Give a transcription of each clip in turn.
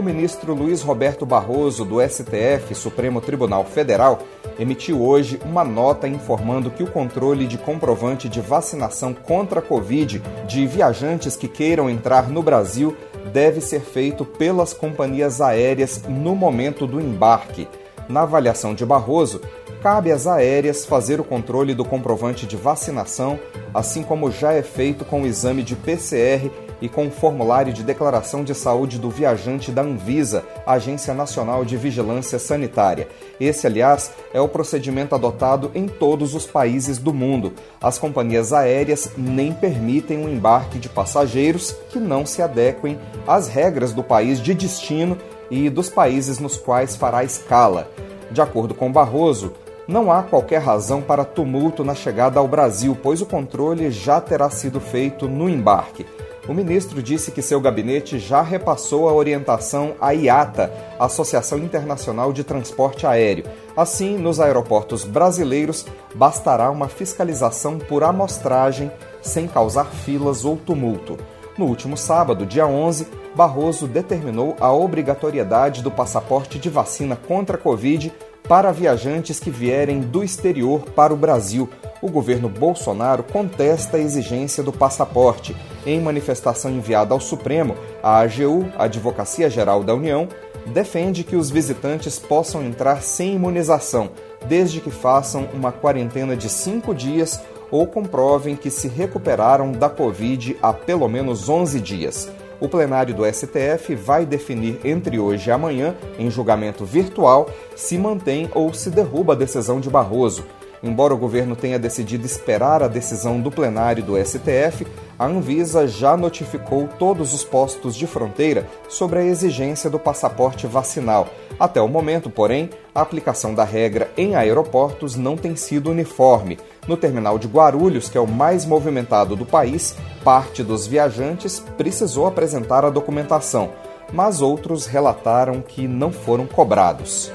O ministro Luiz Roberto Barroso, do STF, Supremo Tribunal Federal, emitiu hoje uma nota informando que o controle de comprovante de vacinação contra a Covid de viajantes que queiram entrar no Brasil deve ser feito pelas companhias aéreas no momento do embarque. Na avaliação de Barroso, cabe às aéreas fazer o controle do comprovante de vacinação, assim como já é feito com o exame de PCR e com o formulário de declaração de saúde do viajante da Anvisa, Agência Nacional de Vigilância Sanitária. Esse, aliás, é o procedimento adotado em todos os países do mundo. As companhias aéreas nem permitem o um embarque de passageiros que não se adequem às regras do país de destino e dos países nos quais fará escala. De acordo com Barroso, não há qualquer razão para tumulto na chegada ao Brasil, pois o controle já terá sido feito no embarque. O ministro disse que seu gabinete já repassou a orientação à IATA, Associação Internacional de Transporte Aéreo. Assim, nos aeroportos brasileiros, bastará uma fiscalização por amostragem, sem causar filas ou tumulto. No último sábado, dia 11, Barroso determinou a obrigatoriedade do passaporte de vacina contra a Covid para viajantes que vierem do exterior para o Brasil. O governo Bolsonaro contesta a exigência do passaporte. Em manifestação enviada ao Supremo, a AGU, Advocacia Geral da União, defende que os visitantes possam entrar sem imunização, desde que façam uma quarentena de cinco dias ou comprovem que se recuperaram da Covid há pelo menos 11 dias. O plenário do STF vai definir entre hoje e amanhã, em julgamento virtual, se mantém ou se derruba a decisão de Barroso. Embora o governo tenha decidido esperar a decisão do plenário do STF, a Anvisa já notificou todos os postos de fronteira sobre a exigência do passaporte vacinal. Até o momento, porém, a aplicação da regra em aeroportos não tem sido uniforme. No terminal de Guarulhos, que é o mais movimentado do país, parte dos viajantes precisou apresentar a documentação, mas outros relataram que não foram cobrados.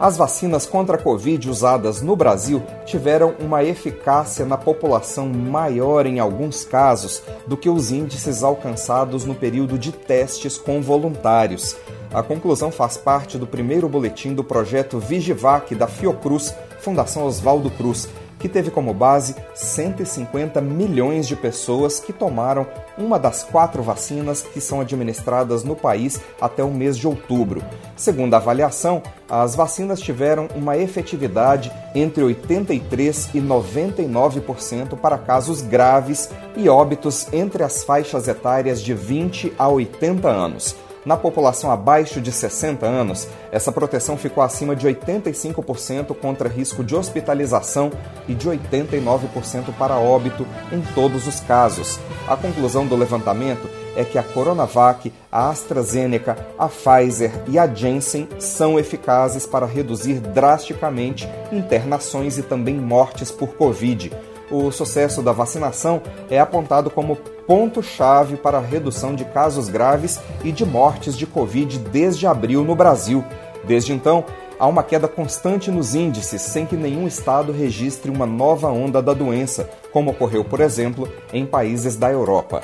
As vacinas contra a Covid usadas no Brasil tiveram uma eficácia na população maior em alguns casos do que os índices alcançados no período de testes com voluntários. A conclusão faz parte do primeiro boletim do projeto Vigivac da Fiocruz, Fundação Oswaldo Cruz, que teve como base 150 milhões de pessoas que tomaram uma das quatro vacinas que são administradas no país até o mês de outubro. Segundo a avaliação, as vacinas tiveram uma efetividade entre 83% e 99% para casos graves e óbitos entre as faixas etárias de 20 a 80 anos. Na população abaixo de 60 anos, essa proteção ficou acima de 85% contra risco de hospitalização e de 89% para óbito em todos os casos. A conclusão do levantamento é que a Coronavac, a AstraZeneca, a Pfizer e a Janssen são eficazes para reduzir drasticamente internações e também mortes por Covid o sucesso da vacinação é apontado como ponto-chave para a redução de casos graves e de mortes de Covid desde abril no Brasil. Desde então, há uma queda constante nos índices, sem que nenhum estado registre uma nova onda da doença, como ocorreu, por exemplo, em países da Europa.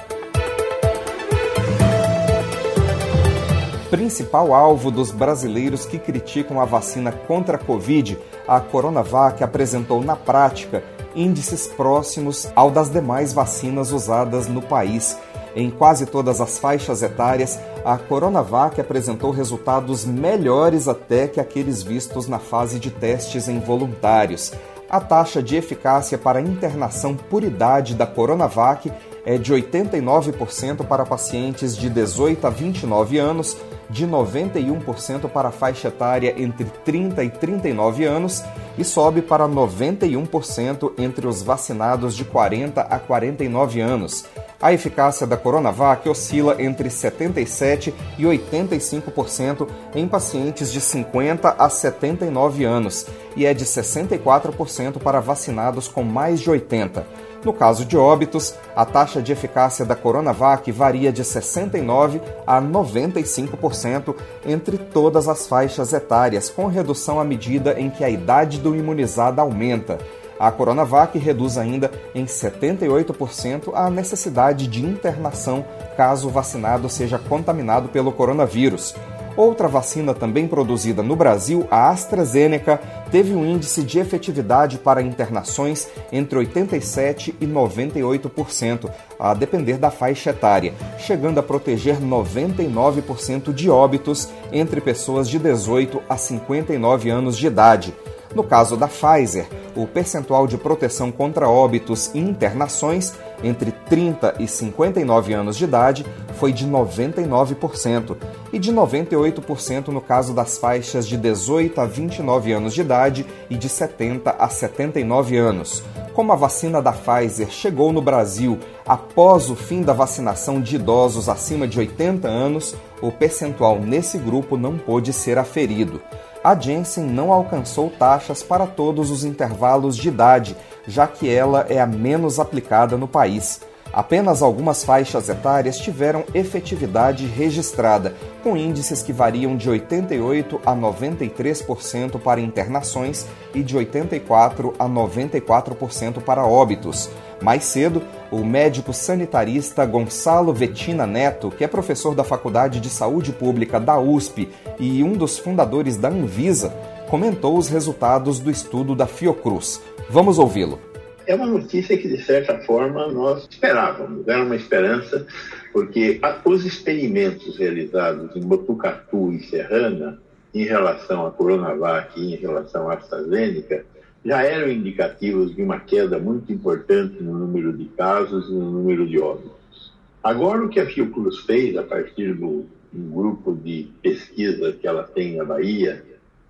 Principal alvo dos brasileiros que criticam a vacina contra a Covid, a Coronavac apresentou na prática índices próximos ao das demais vacinas usadas no país. Em quase todas as faixas etárias, a Coronavac apresentou resultados melhores até que aqueles vistos na fase de testes em voluntários. A taxa de eficácia para internação por idade da Coronavac é de 89% para pacientes de 18 a 29 anos, de 91% para a faixa etária entre 30 e 39 anos e sobe para 91% entre os vacinados de 40 a 49 anos. A eficácia da Coronavac oscila entre 77% e 85% em pacientes de 50 a 79 anos e é de 64% para vacinados com mais de 80. No caso de óbitos, a taxa de eficácia da Coronavac varia de 69% a 95% entre todas as faixas etárias, com redução à medida em que a idade do imunizado aumenta. A Coronavac reduz ainda em 78% a necessidade de internação caso o vacinado seja contaminado pelo coronavírus. Outra vacina também produzida no Brasil, a AstraZeneca, teve um índice de efetividade para internações entre 87% e 98%, a depender da faixa etária, chegando a proteger 99% de óbitos entre pessoas de 18 a 59 anos de idade. No caso da Pfizer, o percentual de proteção contra óbitos e internações entre 30 e 59 anos de idade foi de 99% e de 98% no caso das faixas de 18 a 29 anos de idade e de 70 a 79 anos. Como a vacina da Pfizer chegou no Brasil após o fim da vacinação de idosos acima de 80 anos, o percentual nesse grupo não pôde ser aferido a Jensen não alcançou taxas para todos os intervalos de idade, já que ela é a menos aplicada no país. Apenas algumas faixas etárias tiveram efetividade registrada, com índices que variam de 88 a 93% para internações e de 84 a 94% para óbitos. Mais cedo, o médico sanitarista Gonçalo Vetina Neto, que é professor da Faculdade de Saúde Pública da USP e um dos fundadores da Anvisa, comentou os resultados do estudo da Fiocruz. Vamos ouvi-lo. É uma notícia que, de certa forma, nós esperávamos, era uma esperança, porque os experimentos realizados em Botucatu e Serrana, em relação à Coronavac e em relação à AstraZeneca, já eram indicativos de uma queda muito importante no número de casos e no número de óbitos. Agora, o que a Fiocruz fez, a partir do um grupo de pesquisa que ela tem na Bahia,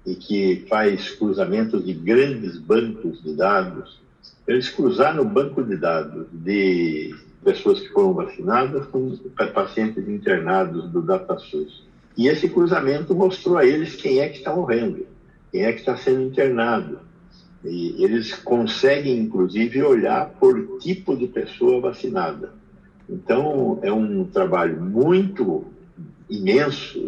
e que faz cruzamentos de grandes bancos de dados, eles cruzaram o banco de dados de pessoas que foram vacinadas com pacientes internados do DataSUS. E esse cruzamento mostrou a eles quem é que está morrendo, quem é que está sendo internado. E eles conseguem, inclusive, olhar por tipo de pessoa vacinada. Então, é um trabalho muito imenso,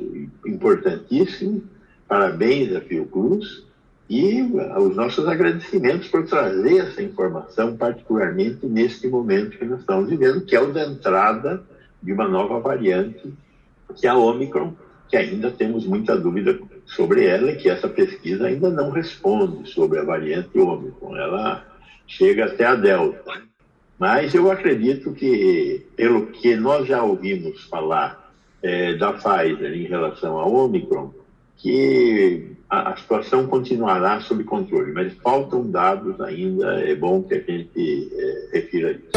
importantíssimo. Parabéns a Fiocruz e os nossos agradecimentos por trazer essa informação, particularmente neste momento que nós estamos vivendo, que é o da entrada de uma nova variante, que é a Omicron, que ainda temos muita dúvida sobre ela e que essa pesquisa ainda não responde sobre a variante Omicron. Ela chega até a Delta. Mas eu acredito que, pelo que nós já ouvimos falar é, da Pfizer em relação à Omicron, que a, a, situação continuará sob controle, mas faltam dados ainda, é bom que a gente é, refira isso.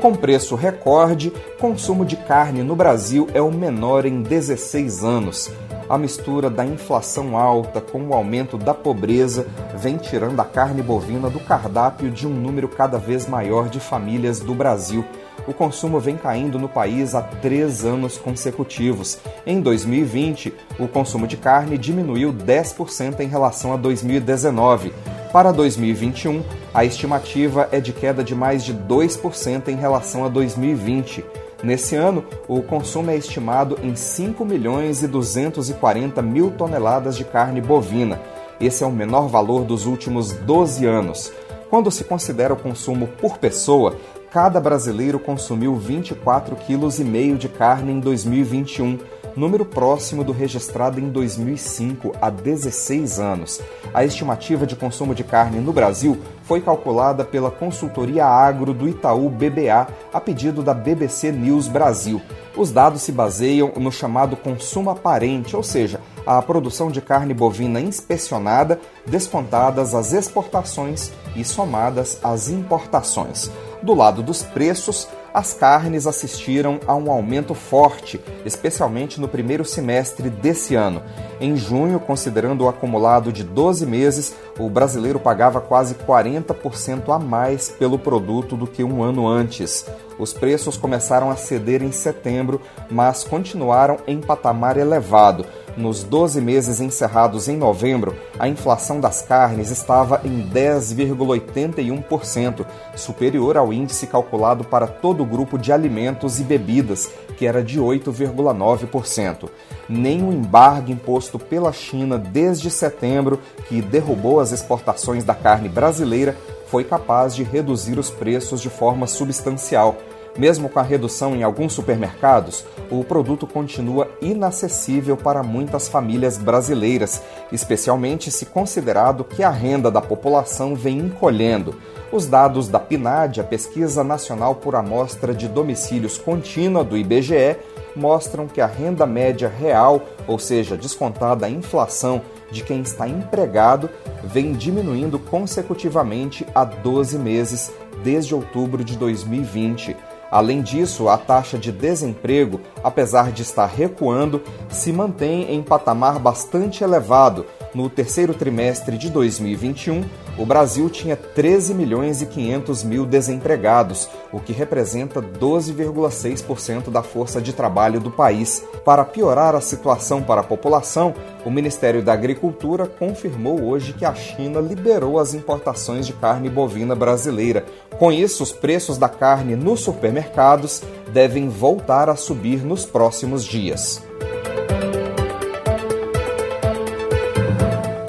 Com preço recorde, consumo de carne no Brasil é o menor em 16 anos. A mistura da inflação alta com o aumento da pobreza vem tirando a carne bovina do cardápio de um número cada vez maior de famílias do Brasil o consumo vem caindo no país há três anos consecutivos. Em 2020, o consumo de carne diminuiu 10% em relação a 2019. Para 2021, a estimativa é de queda de mais de 2% em relação a 2020. Nesse ano, o consumo é estimado em 5 milhões e 240 mil toneladas de carne bovina. Esse é o menor valor dos últimos 12 anos. Quando se considera o consumo por pessoa, cada brasileiro consumiu 24,5 kg de carne em 2021, número próximo do registrado em 2005, há 16 anos. A estimativa de consumo de carne no Brasil foi calculada pela consultoria agro do Itaú BBA a pedido da BBC News Brasil. Os dados se baseiam no chamado consumo aparente, ou seja, a produção de carne bovina inspecionada, descontadas as exportações e somadas às importações. Do lado dos preços, as carnes assistiram a um aumento forte, especialmente no primeiro semestre desse ano. Em junho, considerando o acumulado de 12 meses, o brasileiro pagava quase 40% a mais pelo produto do que um ano antes. Os preços começaram a ceder em setembro, mas continuaram em patamar elevado. Nos 12 meses encerrados em novembro, a inflação das carnes estava em 10,81%, superior ao índice calculado para todo o grupo de alimentos e bebidas, que era de 8,9%. Nem o embargo imposto pela China desde setembro, que derrubou as exportações da carne brasileira, foi capaz de reduzir os preços de forma substancial. Mesmo com a redução em alguns supermercados, o produto continua inacessível para muitas famílias brasileiras, especialmente se considerado que a renda da população vem encolhendo. Os dados da PNAD, a Pesquisa Nacional por Amostra de Domicílios Contínua do IBGE, mostram que a renda média real, ou seja, descontada a inflação de quem está empregado, vem diminuindo consecutivamente há 12 meses, desde outubro de 2020. Além disso, a taxa de desemprego, apesar de estar recuando, se mantém em patamar bastante elevado. No terceiro trimestre de 2021, o Brasil tinha 13 milhões e 500 mil desempregados, o que representa 12,6% da força de trabalho do país. Para piorar a situação para a população, o Ministério da Agricultura confirmou hoje que a China liberou as importações de carne bovina brasileira. Com isso, os preços da carne nos supermercados devem voltar a subir nos próximos dias.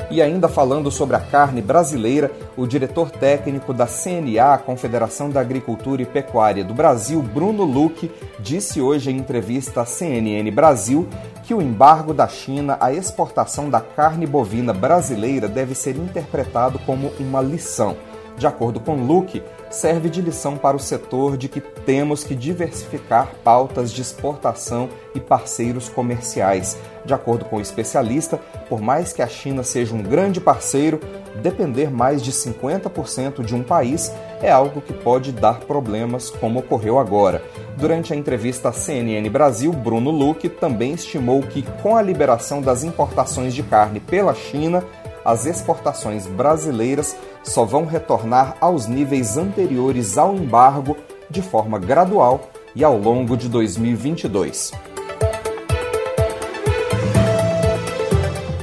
E ainda falando sobre a carne brasileira, o diretor técnico da CNA, Confederação da Agricultura e Pecuária do Brasil, Bruno Luque, disse hoje em entrevista à CNN Brasil que o embargo da China à exportação da carne bovina brasileira deve ser interpretado como uma lição. De acordo com Luque, serve de lição para o setor de que temos que diversificar pautas de exportação e parceiros comerciais. De acordo com o especialista, por mais que a China seja um grande parceiro, depender mais de 50% de um país é algo que pode dar problemas, como ocorreu agora. Durante a entrevista à CNN Brasil, Bruno Luque também estimou que, com a liberação das importações de carne pela China, as exportações brasileiras só vão retornar aos níveis anteriores ao embargo de forma gradual e ao longo de 2022.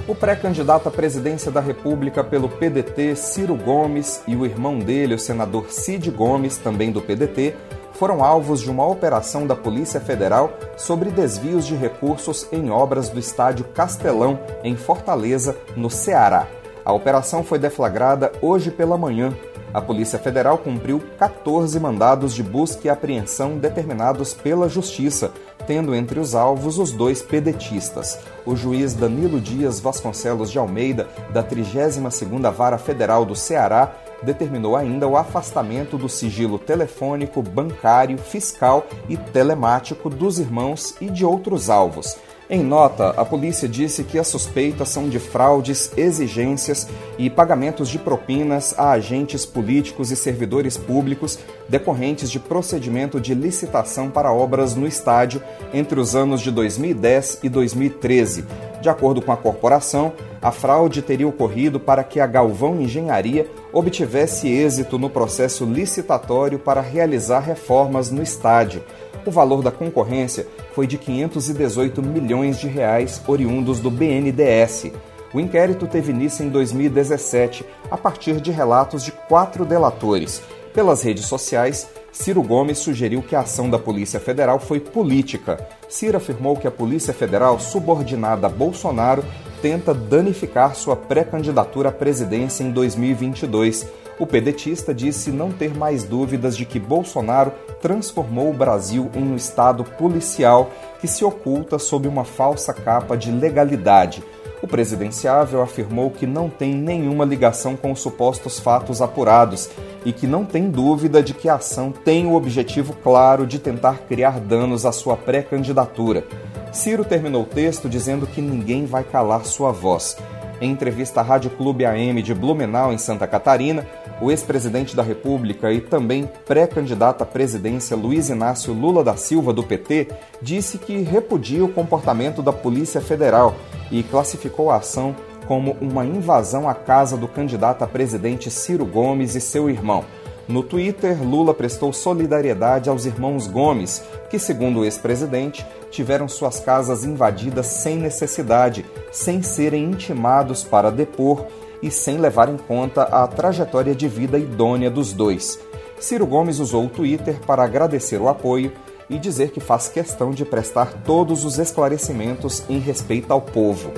O pré-candidato à presidência da República pelo PDT, Ciro Gomes, e o irmão dele, o senador Cid Gomes, também do PDT, foram alvos de uma operação da Polícia Federal sobre desvios de recursos em obras do estádio Castelão, em Fortaleza, no Ceará. A operação foi deflagrada hoje pela manhã. A Polícia Federal cumpriu 14 mandados de busca e apreensão determinados pela Justiça, tendo entre os alvos os dois pedetistas. O juiz Danilo Dias Vasconcelos de Almeida, da 32ª Vara Federal do Ceará, determinou ainda o afastamento do sigilo telefônico, bancário, fiscal e telemático dos irmãos e de outros alvos. Em nota, a polícia disse que as suspeitas são de fraudes, exigências e pagamentos de propinas a agentes políticos e servidores públicos decorrentes de procedimento de licitação para obras no estádio entre os anos de 2010 e 2013. De acordo com a corporação, a fraude teria ocorrido para que a Galvão Engenharia obtivesse êxito no processo licitatório para realizar reformas no estádio. O valor da concorrência foi de 518 milhões de reais oriundos do BNDES. O inquérito teve início em 2017, a partir de relatos de quatro delatores. Pelas redes sociais, Ciro Gomes sugeriu que a ação da Polícia Federal foi política. Ciro afirmou que a Polícia Federal, subordinada a Bolsonaro, tenta danificar sua pré-candidatura à presidência em 2022 o pedetista disse não ter mais dúvidas de que Bolsonaro transformou o Brasil em um Estado policial que se oculta sob uma falsa capa de legalidade. O presidenciável afirmou que não tem nenhuma ligação com os supostos fatos apurados e que não tem dúvida de que a ação tem o objetivo claro de tentar criar danos à sua pré-candidatura. Ciro terminou o texto dizendo que ninguém vai calar sua voz. Em entrevista à Rádio Clube AM de Blumenau, em Santa Catarina, o ex-presidente da República e também pré-candidato à presidência Luiz Inácio Lula da Silva, do PT, disse que repudia o comportamento da Polícia Federal e classificou a ação como uma invasão à casa do candidato a presidente Ciro Gomes e seu irmão. No Twitter, Lula prestou solidariedade aos irmãos Gomes, que, segundo o ex-presidente, tiveram suas casas invadidas sem necessidade, sem serem intimados para depor e sem levar em conta a trajetória de vida idônea dos dois. Ciro Gomes usou o Twitter para agradecer o apoio e dizer que faz questão de prestar todos os esclarecimentos em respeito ao povo.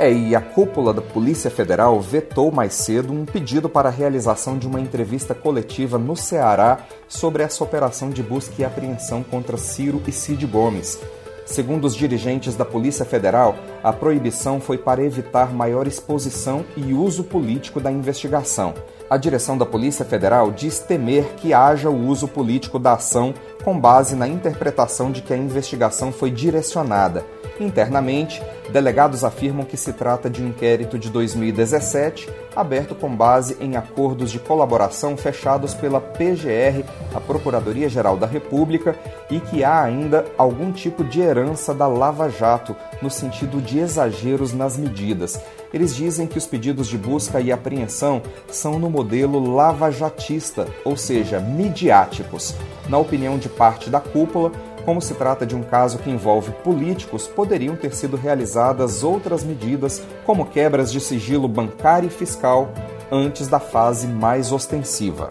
É, e a cúpula da Polícia Federal vetou mais cedo um pedido para a realização de uma entrevista coletiva no Ceará sobre essa operação de busca e apreensão contra Ciro e Cid Gomes. Segundo os dirigentes da Polícia Federal, a proibição foi para evitar maior exposição e uso político da investigação. A direção da Polícia Federal diz temer que haja o uso político da ação com base na interpretação de que a investigação foi direcionada Internamente, delegados afirmam que se trata de um inquérito de 2017, aberto com base em acordos de colaboração fechados pela PGR, a Procuradoria-Geral da República, e que há ainda algum tipo de herança da Lava Jato, no sentido de exageros nas medidas. Eles dizem que os pedidos de busca e apreensão são no modelo lavajatista, ou seja, midiáticos. Na opinião de parte da cúpula, como se trata de um caso que envolve políticos, poderiam ter sido realizadas outras medidas, como quebras de sigilo bancário e fiscal, antes da fase mais ostensiva.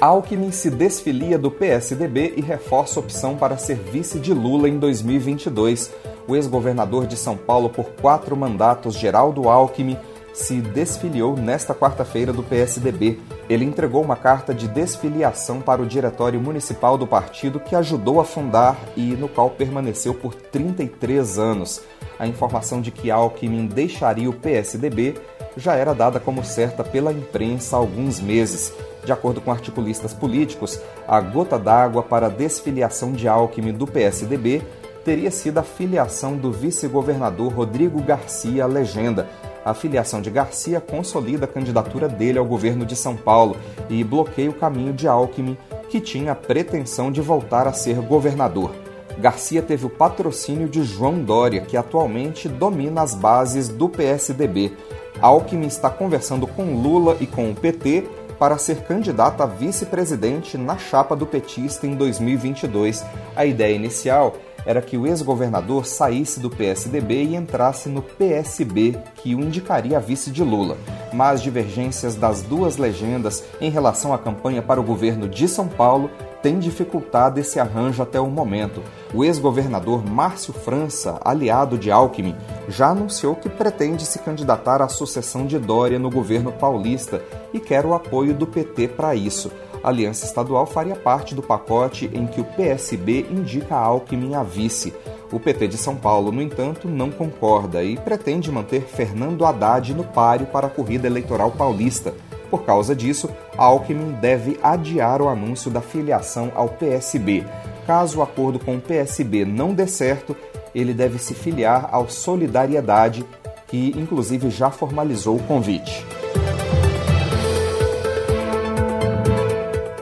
Alckmin se desfilia do PSDB e reforça opção para ser vice de Lula em 2022. O ex-governador de São Paulo por quatro mandatos, Geraldo Alckmin, se desfiliou nesta quarta-feira do PSDB. Ele entregou uma carta de desfiliação para o Diretório Municipal do partido que ajudou a fundar e no qual permaneceu por 33 anos. A informação de que Alckmin deixaria o PSDB já era dada como certa pela imprensa há alguns meses. De acordo com articulistas políticos, a gota d'água para a desfiliação de Alckmin do PSDB teria sido a filiação do vice-governador Rodrigo Garcia à legenda, a filiação de Garcia consolida a candidatura dele ao governo de São Paulo e bloqueia o caminho de Alckmin, que tinha a pretensão de voltar a ser governador. Garcia teve o patrocínio de João Dória, que atualmente domina as bases do PSDB. Alckmin está conversando com Lula e com o PT para ser candidato a vice-presidente na chapa do petista em 2022. A ideia inicial era que o ex-governador saísse do PSDB e entrasse no PSB, que o indicaria a vice de Lula. Mas divergências das duas legendas em relação à campanha para o governo de São Paulo têm dificultado esse arranjo até o momento. O ex-governador Márcio França, aliado de Alckmin, já anunciou que pretende se candidatar à sucessão de Dória no governo paulista e quer o apoio do PT para isso a aliança estadual faria parte do pacote em que o PSB indica Alckmin a vice. O PT de São Paulo, no entanto, não concorda e pretende manter Fernando Haddad no páreo para a corrida eleitoral paulista. Por causa disso, Alckmin deve adiar o anúncio da filiação ao PSB. Caso o acordo com o PSB não dê certo, ele deve se filiar ao Solidariedade, que inclusive já formalizou o convite.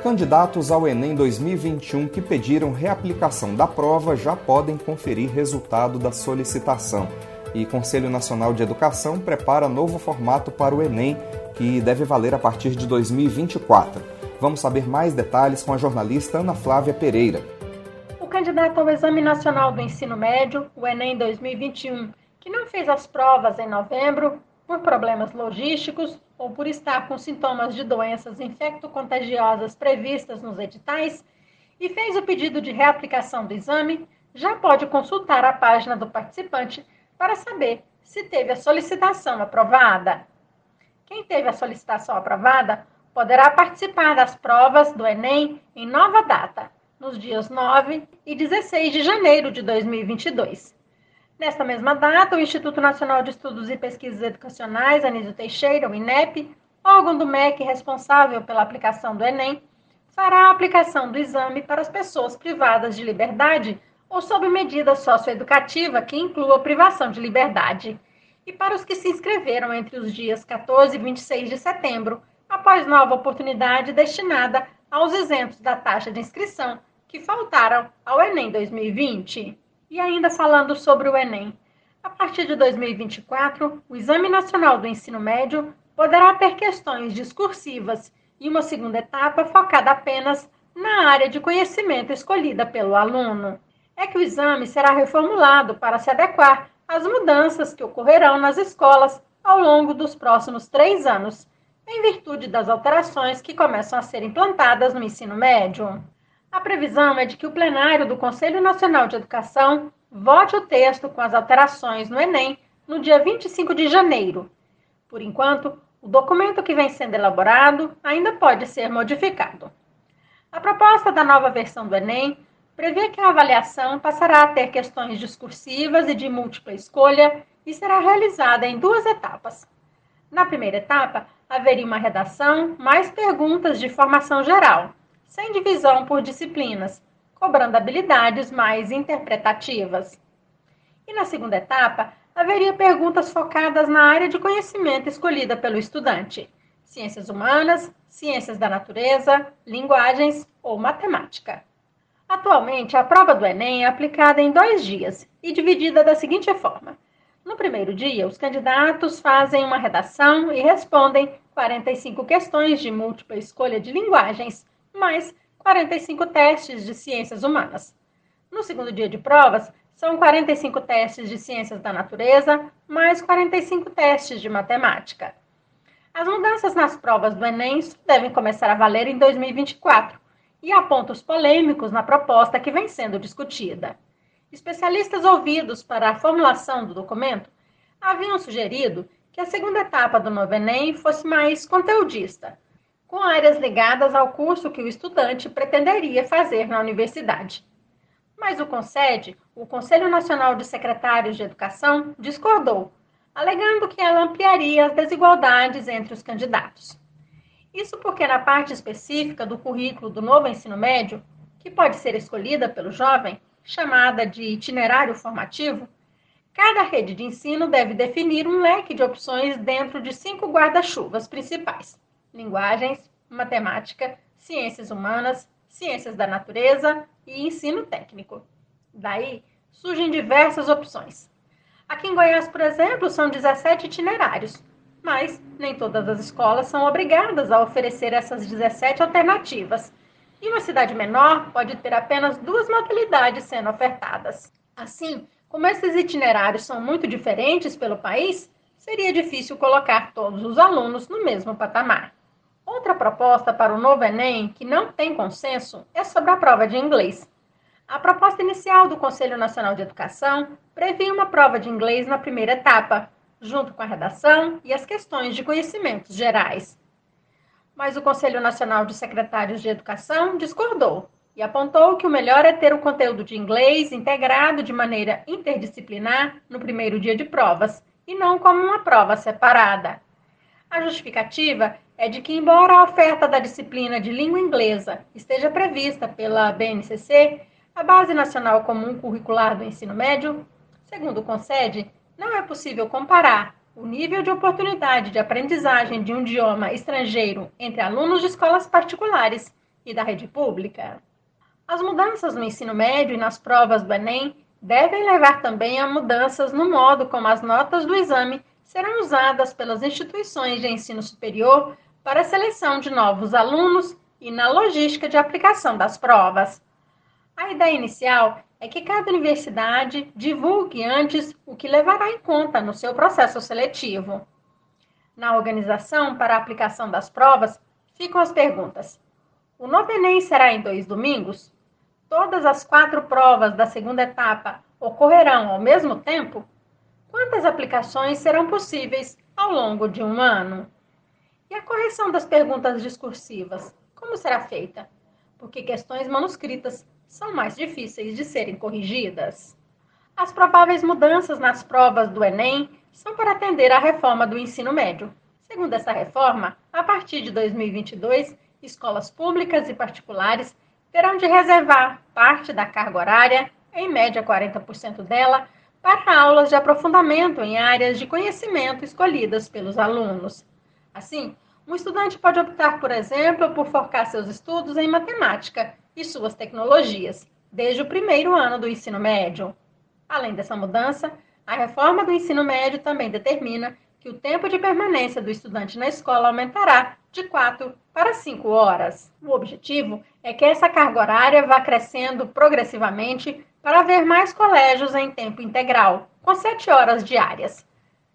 Candidatos ao Enem 2021 que pediram reaplicação da prova já podem conferir resultado da solicitação. E Conselho Nacional de Educação prepara novo formato para o Enem, que deve valer a partir de 2024. Vamos saber mais detalhes com a jornalista Ana Flávia Pereira. O candidato ao Exame Nacional do Ensino Médio, o Enem 2021, que não fez as provas em novembro por problemas logísticos, ou por estar com sintomas de doenças infectocontagiosas previstas nos editais e fez o pedido de reaplicação do exame, já pode consultar a página do participante para saber se teve a solicitação aprovada. Quem teve a solicitação aprovada poderá participar das provas do Enem em nova data, nos dias 9 e 16 de janeiro de 2022. Nesta mesma data, o Instituto Nacional de Estudos e Pesquisas Educacionais, Anísio Teixeira, o INEP, órgão do MEC responsável pela aplicação do Enem, fará a aplicação do exame para as pessoas privadas de liberdade ou sob medida socioeducativa que inclua privação de liberdade, e para os que se inscreveram entre os dias 14 e 26 de setembro, após nova oportunidade destinada aos isentos da taxa de inscrição que faltaram ao Enem 2020. E ainda falando sobre o Enem, a partir de 2024, o Exame Nacional do Ensino Médio poderá ter questões discursivas e uma segunda etapa focada apenas na área de conhecimento escolhida pelo aluno. É que o exame será reformulado para se adequar às mudanças que ocorrerão nas escolas ao longo dos próximos três anos, em virtude das alterações que começam a ser implantadas no ensino médio. A previsão é de que o plenário do Conselho Nacional de Educação vote o texto com as alterações no Enem no dia 25 de janeiro. Por enquanto, o documento que vem sendo elaborado ainda pode ser modificado. A proposta da nova versão do Enem prevê que a avaliação passará a ter questões discursivas e de múltipla escolha e será realizada em duas etapas. Na primeira etapa, haveria uma redação mais perguntas de formação geral, sem divisão por disciplinas, cobrando habilidades mais interpretativas. E na segunda etapa, haveria perguntas focadas na área de conhecimento escolhida pelo estudante: ciências humanas, ciências da natureza, linguagens ou matemática. Atualmente, a prova do Enem é aplicada em dois dias e dividida da seguinte forma: no primeiro dia, os candidatos fazem uma redação e respondem 45 questões de múltipla escolha de linguagens, mais 45 testes de ciências humanas. No segundo dia de provas, são 45 testes de ciências da natureza, mais 45 testes de matemática. As mudanças nas provas do Enem devem começar a valer em 2024 e há pontos polêmicos na proposta que vem sendo discutida. Especialistas ouvidos para a formulação do documento haviam sugerido que a segunda etapa do novo Enem fosse mais conteudista, com áreas ligadas ao curso que o estudante pretenderia fazer na universidade. Mas o CONSED, o Conselho Nacional de Secretários de Educação, discordou, alegando que ela ampliaria as desigualdades entre os candidatos. Isso porque, na parte específica do currículo do novo ensino médio, que pode ser escolhida pelo jovem, chamada de itinerário formativo, cada rede de ensino deve definir um leque de opções dentro de cinco guarda-chuvas principais: linguagens, matemática, ciências humanas, ciências da natureza e ensino técnico. Daí surgem diversas opções. Aqui em Goiás, por exemplo, são 17 itinerários, mas nem todas as escolas são obrigadas a oferecer essas 17 alternativas. E uma cidade menor pode ter apenas duas modalidades sendo ofertadas. Assim, como esses itinerários são muito diferentes pelo país, seria difícil colocar todos os alunos no mesmo patamar. Outra proposta para o novo Enem, que não tem consenso, é sobre a prova de inglês. A proposta inicial do Conselho Nacional de Educação previa uma prova de inglês na primeira etapa, junto com a redação e as questões de conhecimentos gerais. Mas o Conselho Nacional de Secretários de Educação discordou e apontou que o melhor é ter o conteúdo de inglês integrado de maneira interdisciplinar no primeiro dia de provas e não como uma prova separada. A justificativa é de que, embora a oferta da disciplina de língua inglesa esteja prevista pela BNCC, a Base Nacional Comum Curricular do Ensino Médio, segundo o CONCED, não é possível comparar o nível de oportunidade de aprendizagem de um idioma estrangeiro entre alunos de escolas particulares e da rede pública. As mudanças no ensino médio e nas provas do Enem devem levar também a mudanças no modo como as notas do exame serão usadas pelas instituições de ensino superior para a seleção de novos alunos e na logística de aplicação das provas. A ideia inicial é que cada universidade divulgue antes o que levará em conta no seu processo seletivo. Na organização para a aplicação das provas, ficam as perguntas: o novo Enem será em dois domingos? Todas as quatro provas da segunda etapa ocorrerão ao mesmo tempo? Quantas aplicações serão possíveis ao longo de um ano? E a correção das perguntas discursivas, como será feita? Porque questões manuscritas são mais difíceis de serem corrigidas. As prováveis mudanças nas provas do Enem são para atender à reforma do ensino médio. Segundo essa reforma, a partir de 2022, escolas públicas e particulares terão de reservar parte da carga horária, em média 40% dela, para aulas de aprofundamento em áreas de conhecimento escolhidas pelos alunos. Assim, um estudante pode optar, por exemplo, por focar seus estudos em matemática e suas tecnologias, desde o primeiro ano do ensino médio. Além dessa mudança, a reforma do ensino médio também determina que o tempo de permanência do estudante na escola aumentará de 4 para 5 horas. O objetivo é que essa carga horária vá crescendo progressivamente para haver mais colégios em tempo integral, com 7 horas diárias.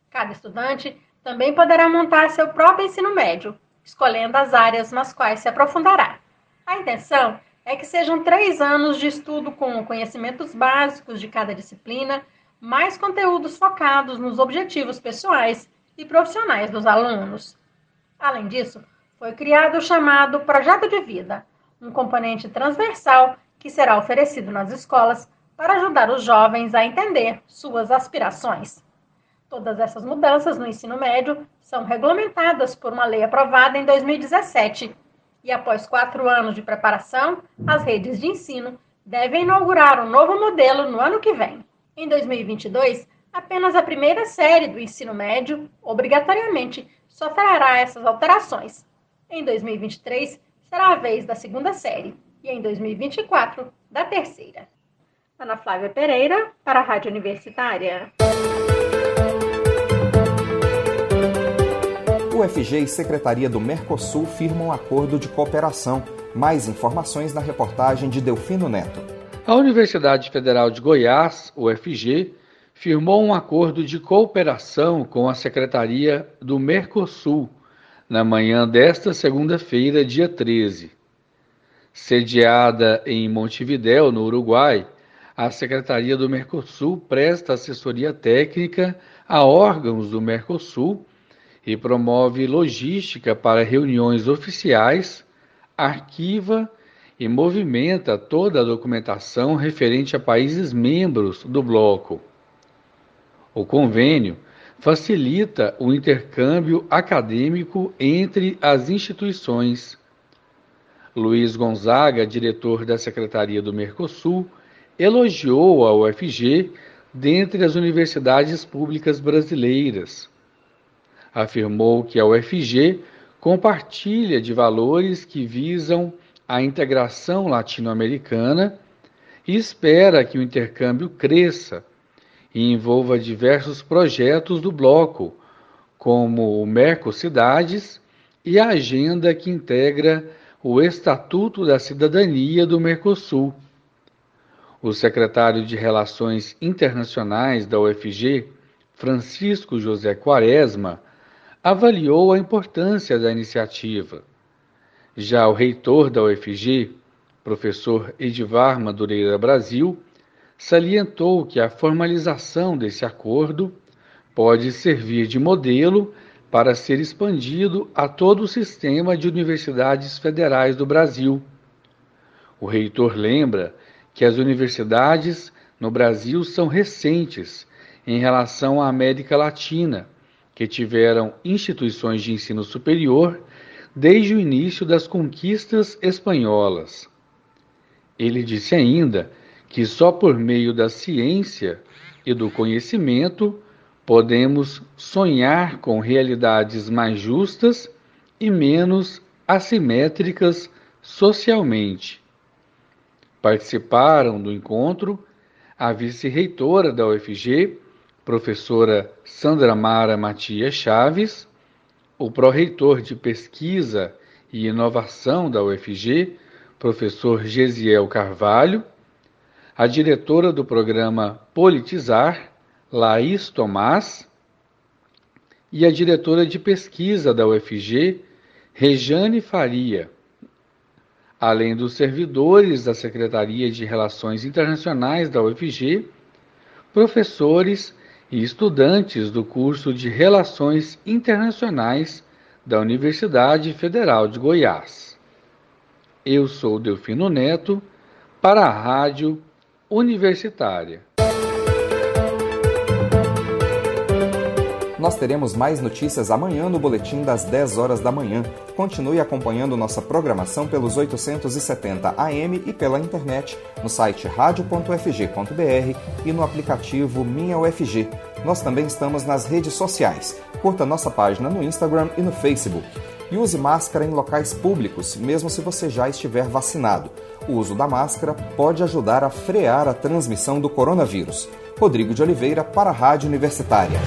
Cada estudante também poderá montar seu próprio ensino médio, escolhendo as áreas nas quais se aprofundará. A intenção é que sejam três anos de estudo com conhecimentos básicos de cada disciplina, mais conteúdos focados nos objetivos pessoais e profissionais dos alunos. Além disso, foi criado o chamado Projeto de Vida, um componente transversal que será oferecido nas escolas para ajudar os jovens a entender suas aspirações. Todas essas mudanças no ensino médio são regulamentadas por uma lei aprovada em 2017 e, após quatro anos de preparação, as redes de ensino devem inaugurar um novo modelo no ano que vem. Em 2022, apenas a primeira série do ensino médio, obrigatoriamente, sofrerá essas alterações. Em 2023, será a vez da segunda série e em 2024, da terceira. Ana Flávia Pereira, para a Rádio Universitária. UFG e Secretaria do Mercosul firmam um acordo de cooperação. Mais informações na reportagem de Delfino Neto. A Universidade Federal de Goiás, UFG, firmou um acordo de cooperação com a Secretaria do Mercosul na manhã desta segunda-feira, dia 13. Sediada em Montevidéu, no Uruguai, a Secretaria do Mercosul presta assessoria técnica a órgãos do Mercosul e promove logística para reuniões oficiais, arquiva e movimenta toda a documentação referente a países membros do bloco. O convênio facilita o intercâmbio acadêmico entre as instituições. Luiz Gonzaga, diretor da Secretaria do Mercosul, elogiou a UFG dentre as universidades públicas brasileiras. Afirmou que a UFG compartilha de valores que visam a integração latino-americana e espera que o intercâmbio cresça e envolva diversos projetos do bloco, como o Mercocidades e a agenda que integra o Estatuto da Cidadania do Mercosul. O secretário de Relações Internacionais da UFG, Francisco José Quaresma, avaliou a importância da iniciativa. Já o reitor da UFG, professor Edivar Madureira Brasil, salientou que a formalização desse acordo pode servir de modelo para ser expandido a todo o sistema de universidades federais do Brasil. O reitor lembra que as universidades no Brasil são recentes em relação à América Latina, que tiveram instituições de ensino superior desde o início das conquistas espanholas. Ele disse ainda que só por meio da ciência e do conhecimento podemos sonhar com realidades mais justas e menos assimétricas socialmente. Participaram do encontro a vice-reitora da UFG, professora Sandra Mara Matias Chaves, o pró-reitor de pesquisa e inovação da UFG, professor Gesiel Carvalho, a diretora do programa Politizar, Laís Tomás, e a diretora de pesquisa da UFG, Rejane Faria, além dos servidores da Secretaria de Relações Internacionais da UFG, professores e estudantes do curso de Relações Internacionais da Universidade Federal de Goiás. Eu sou Delfino Neto, para a Rádio Universitária. Nós teremos mais notícias amanhã no boletim das 10 horas da manhã. Continue acompanhando nossa programação pelos 870 AM e pela internet no site radio.fg.br e no aplicativo Minha UFG. Nós também estamos nas redes sociais. Curta nossa página no Instagram e no Facebook. E use máscara em locais públicos, mesmo se você já estiver vacinado. O uso da máscara pode ajudar a frear a transmissão do coronavírus. Rodrigo de Oliveira para a Rádio Universitária.